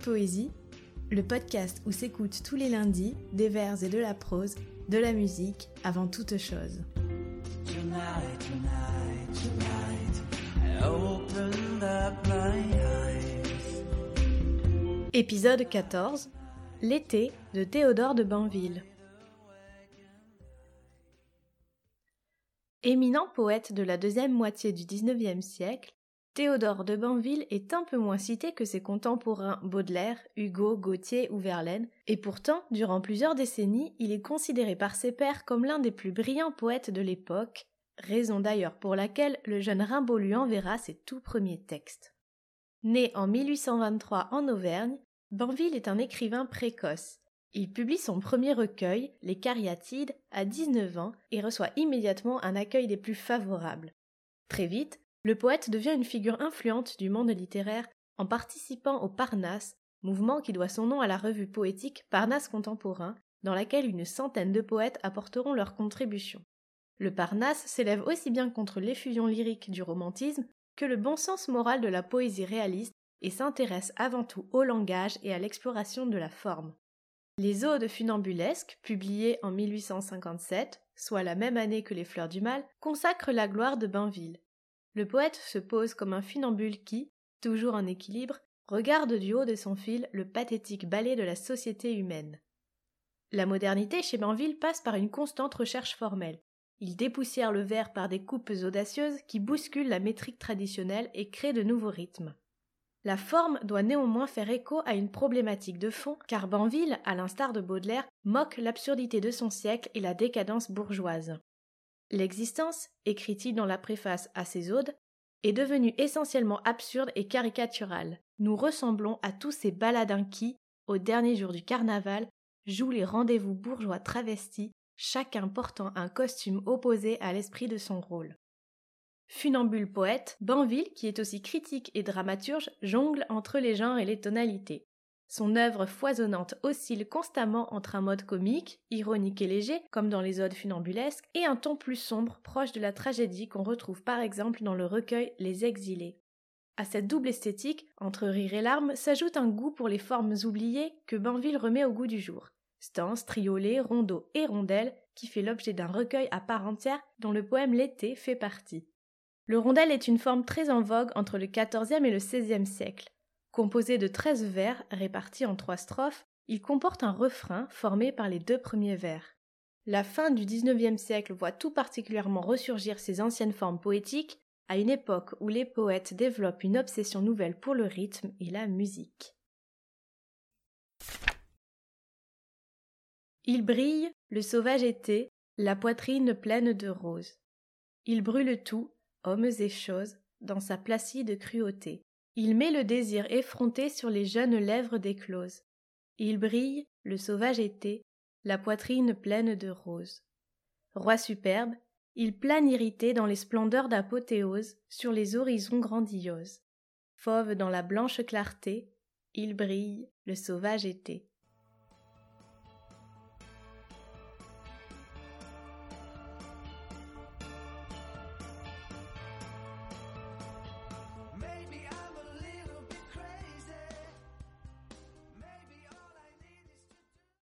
Poésie, le podcast où s'écoutent tous les lundis des vers et de la prose, de la musique avant toute chose. Tonight, tonight, tonight, I opened up my eyes. Épisode 14 L'été de Théodore de Banville. Éminent poète de la deuxième moitié du XIXe siècle, Théodore de Banville est un peu moins cité que ses contemporains Baudelaire, Hugo, Gautier ou Verlaine, et pourtant, durant plusieurs décennies, il est considéré par ses pairs comme l'un des plus brillants poètes de l'époque, raison d'ailleurs pour laquelle le jeune Rimbaud lui enverra ses tout premiers textes. Né en 1823 en Auvergne, Banville est un écrivain précoce. Il publie son premier recueil, Les Cariatides, à 19 ans et reçoit immédiatement un accueil des plus favorables. Très vite, le poète devient une figure influente du monde littéraire en participant au Parnasse, mouvement qui doit son nom à la revue poétique Parnasse contemporain, dans laquelle une centaine de poètes apporteront leur contribution. Le Parnasse s'élève aussi bien contre l'effusion lyrique du romantisme que le bon sens moral de la poésie réaliste et s'intéresse avant tout au langage et à l'exploration de la forme. Les Odes funambulesques, publiées en 1857, soit la même année que les Fleurs du Mal, consacrent la gloire de Bainville. Le poète se pose comme un funambule qui, toujours en équilibre, regarde du haut de son fil le pathétique ballet de la société humaine. La modernité chez Banville passe par une constante recherche formelle. Il dépoussière le vers par des coupes audacieuses qui bousculent la métrique traditionnelle et créent de nouveaux rythmes. La forme doit néanmoins faire écho à une problématique de fond, car Banville, à l'instar de Baudelaire, moque l'absurdité de son siècle et la décadence bourgeoise. L'existence, écrit-il dans la préface à ses odes, est devenue essentiellement absurde et caricaturale. Nous ressemblons à tous ces baladins qui, au dernier jour du carnaval, jouent les rendez-vous bourgeois travestis, chacun portant un costume opposé à l'esprit de son rôle. Funambule poète, Banville, qui est aussi critique et dramaturge, jongle entre les genres et les tonalités. Son œuvre foisonnante oscille constamment entre un mode comique, ironique et léger, comme dans les odes funambulesques, et un ton plus sombre, proche de la tragédie qu'on retrouve par exemple dans le recueil Les Exilés. À cette double esthétique, entre rire et larmes, s'ajoute un goût pour les formes oubliées que Banville remet au goût du jour. Stances, triolets, rondeaux et rondelles, qui fait l'objet d'un recueil à part entière dont le poème L'été fait partie. Le rondel est une forme très en vogue entre le XIVe et le XVIe siècle. Composé de treize vers répartis en trois strophes, il comporte un refrain formé par les deux premiers vers. La fin du XIXe siècle voit tout particulièrement ressurgir ces anciennes formes poétiques à une époque où les poètes développent une obsession nouvelle pour le rythme et la musique. Il brille, le sauvage été, la poitrine pleine de roses. Il brûle tout, hommes et choses, dans sa placide cruauté. Il met le désir effronté sur les jeunes lèvres d'éclose. Il brille, le sauvage été, la poitrine pleine de roses. Roi superbe, il plane irrité dans les splendeurs d'apothéose sur les horizons grandioses. Fauve dans la blanche clarté, il brille, le sauvage été.